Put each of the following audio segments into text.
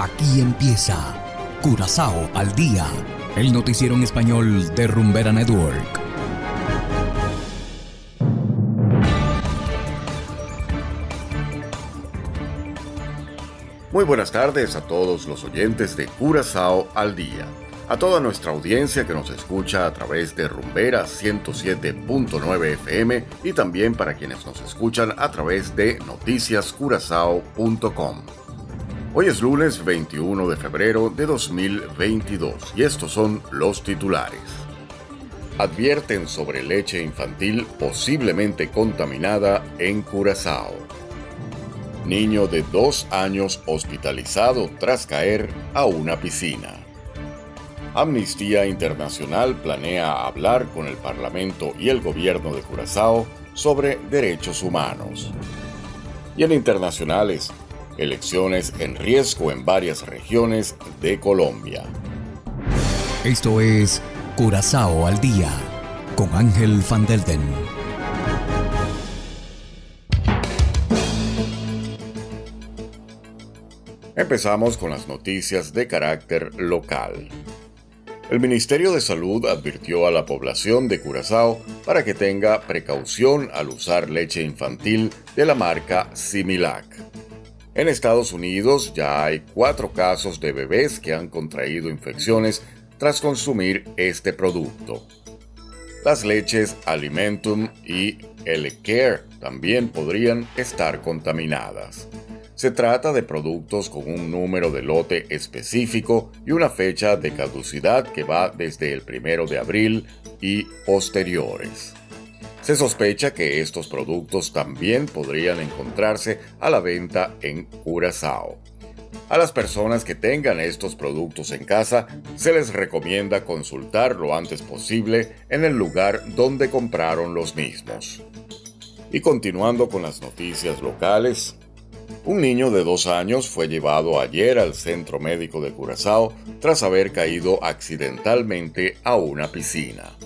Aquí empieza Curazao al día, el noticiero en español de Rumbera Network. Muy buenas tardes a todos los oyentes de Curazao al día, a toda nuestra audiencia que nos escucha a través de Rumbera 107.9 FM y también para quienes nos escuchan a través de noticiascurazao.com. Hoy es lunes 21 de febrero de 2022 y estos son los titulares. Advierten sobre leche infantil posiblemente contaminada en Curazao. Niño de dos años hospitalizado tras caer a una piscina. Amnistía Internacional planea hablar con el Parlamento y el gobierno de Curazao sobre derechos humanos. Y en internacionales, elecciones en riesgo en varias regiones de Colombia. Esto es Curazao al día con Ángel Van Delden. Empezamos con las noticias de carácter local. El Ministerio de Salud advirtió a la población de Curazao para que tenga precaución al usar leche infantil de la marca Similac. En Estados Unidos ya hay cuatro casos de bebés que han contraído infecciones tras consumir este producto. Las leches Alimentum y L-Care también podrían estar contaminadas. Se trata de productos con un número de lote específico y una fecha de caducidad que va desde el primero de abril y posteriores. Se sospecha que estos productos también podrían encontrarse a la venta en Curazao. A las personas que tengan estos productos en casa se les recomienda consultar lo antes posible en el lugar donde compraron los mismos. Y continuando con las noticias locales, un niño de dos años fue llevado ayer al centro médico de Curazao tras haber caído accidentalmente a una piscina.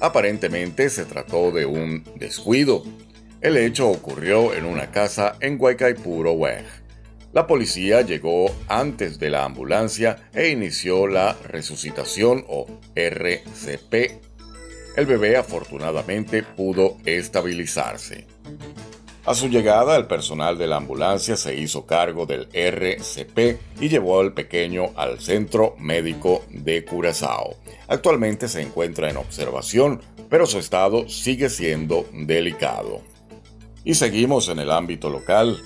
Aparentemente se trató de un descuido. El hecho ocurrió en una casa en Guaycaipuro, Weg. La policía llegó antes de la ambulancia e inició la resucitación o RCP. El bebé afortunadamente pudo estabilizarse. A su llegada, el personal de la ambulancia se hizo cargo del RCP y llevó al pequeño al centro médico de Curazao. Actualmente se encuentra en observación, pero su estado sigue siendo delicado. Y seguimos en el ámbito local.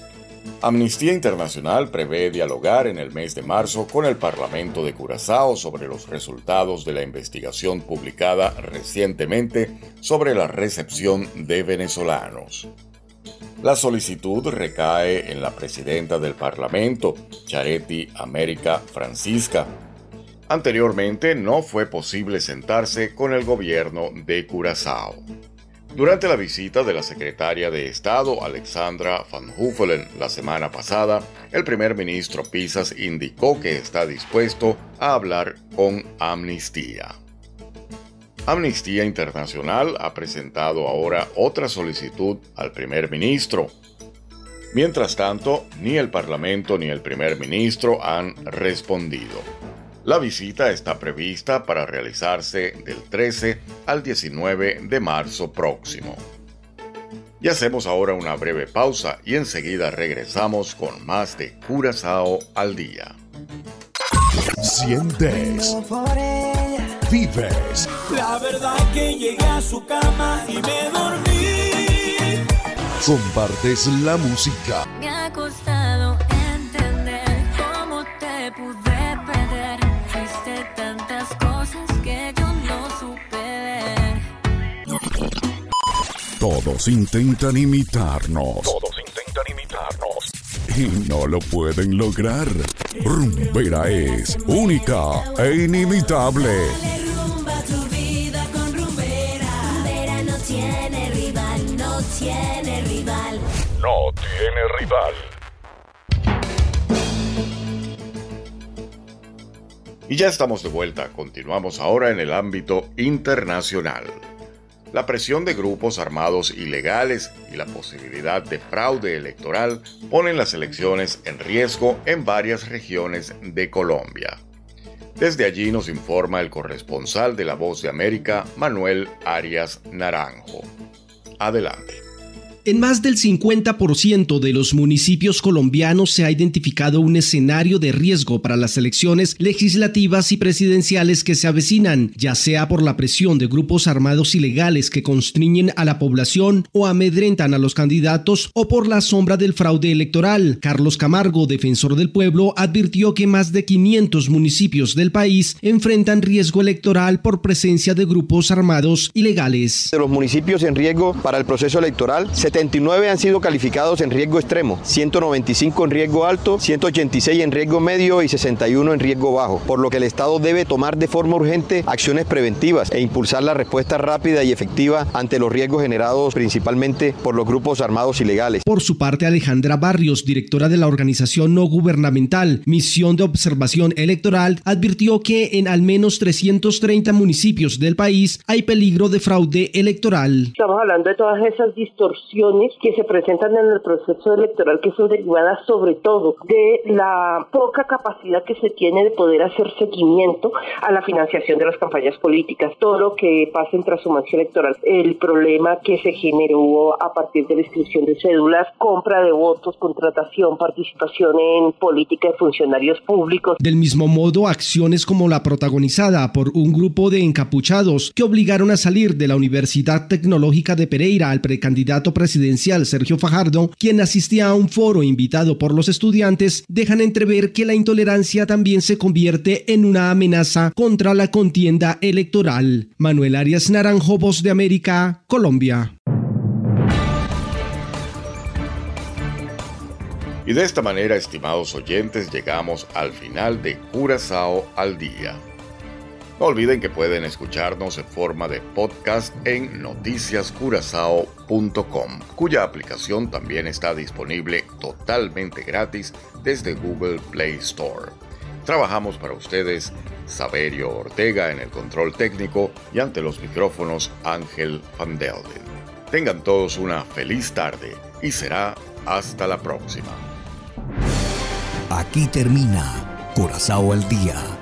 Amnistía Internacional prevé dialogar en el mes de marzo con el Parlamento de Curazao sobre los resultados de la investigación publicada recientemente sobre la recepción de venezolanos. La solicitud recae en la presidenta del Parlamento, Chareti América Francisca. Anteriormente no fue posible sentarse con el gobierno de Curazao. Durante la visita de la secretaria de Estado Alexandra Van Huffelen la semana pasada, el primer ministro Pisas indicó que está dispuesto a hablar con amnistía. Amnistía Internacional ha presentado ahora otra solicitud al primer ministro. Mientras tanto, ni el Parlamento ni el primer ministro han respondido. La visita está prevista para realizarse del 13 al 19 de marzo próximo. Y hacemos ahora una breve pausa y enseguida regresamos con más de Curazao al día. Sientes vives. La verdad que llegué a su cama y me dormí. Compartes la música. Me ha costado entender cómo te pude perder. Fuiste tantas cosas que yo no supe ver. Todos intentan imitarnos. Todos intentan imitarnos. Y no lo pueden lograr. Rumbera es única e inimitable. Tiene rival. No tiene rival. Y ya estamos de vuelta, continuamos ahora en el ámbito internacional. La presión de grupos armados ilegales y la posibilidad de fraude electoral ponen las elecciones en riesgo en varias regiones de Colombia. Desde allí nos informa el corresponsal de La Voz de América, Manuel Arias Naranjo. Adelante. En más del 50% de los municipios colombianos se ha identificado un escenario de riesgo para las elecciones legislativas y presidenciales que se avecinan, ya sea por la presión de grupos armados ilegales que constriñen a la población o amedrentan a los candidatos o por la sombra del fraude electoral. Carlos Camargo, defensor del pueblo, advirtió que más de 500 municipios del país enfrentan riesgo electoral por presencia de grupos armados ilegales. De los municipios en riesgo para el proceso electoral, 79 han sido calificados en riesgo extremo, 195 en riesgo alto, 186 en riesgo medio y 61 en riesgo bajo, por lo que el Estado debe tomar de forma urgente acciones preventivas e impulsar la respuesta rápida y efectiva ante los riesgos generados principalmente por los grupos armados ilegales. Por su parte, Alejandra Barrios, directora de la organización no gubernamental Misión de Observación Electoral, advirtió que en al menos 330 municipios del país hay peligro de fraude electoral. Estamos hablando de todas esas distorsiones que se presentan en el proceso electoral que son derivadas sobre todo de la poca capacidad que se tiene de poder hacer seguimiento a la financiación de las campañas políticas, todo lo que pasa en transhumancia electoral, el problema que se generó a partir de la inscripción de cédulas, compra de votos, contratación, participación en política de funcionarios públicos. Del mismo modo, acciones como la protagonizada por un grupo de encapuchados que obligaron a salir de la Universidad Tecnológica de Pereira al precandidato presidencial presidencial Sergio Fajardo, quien asistía a un foro invitado por los estudiantes, dejan entrever que la intolerancia también se convierte en una amenaza contra la contienda electoral. Manuel Arias Naranjo, Voz de América, Colombia. Y de esta manera, estimados oyentes, llegamos al final de Curazao al Día. No olviden que pueden escucharnos en forma de podcast en noticiascurazao.com, cuya aplicación también está disponible totalmente gratis desde Google Play Store. Trabajamos para ustedes Saberio Ortega en el control técnico y ante los micrófonos Ángel Van. Tengan todos una feliz tarde y será hasta la próxima. Aquí termina Curazao al Día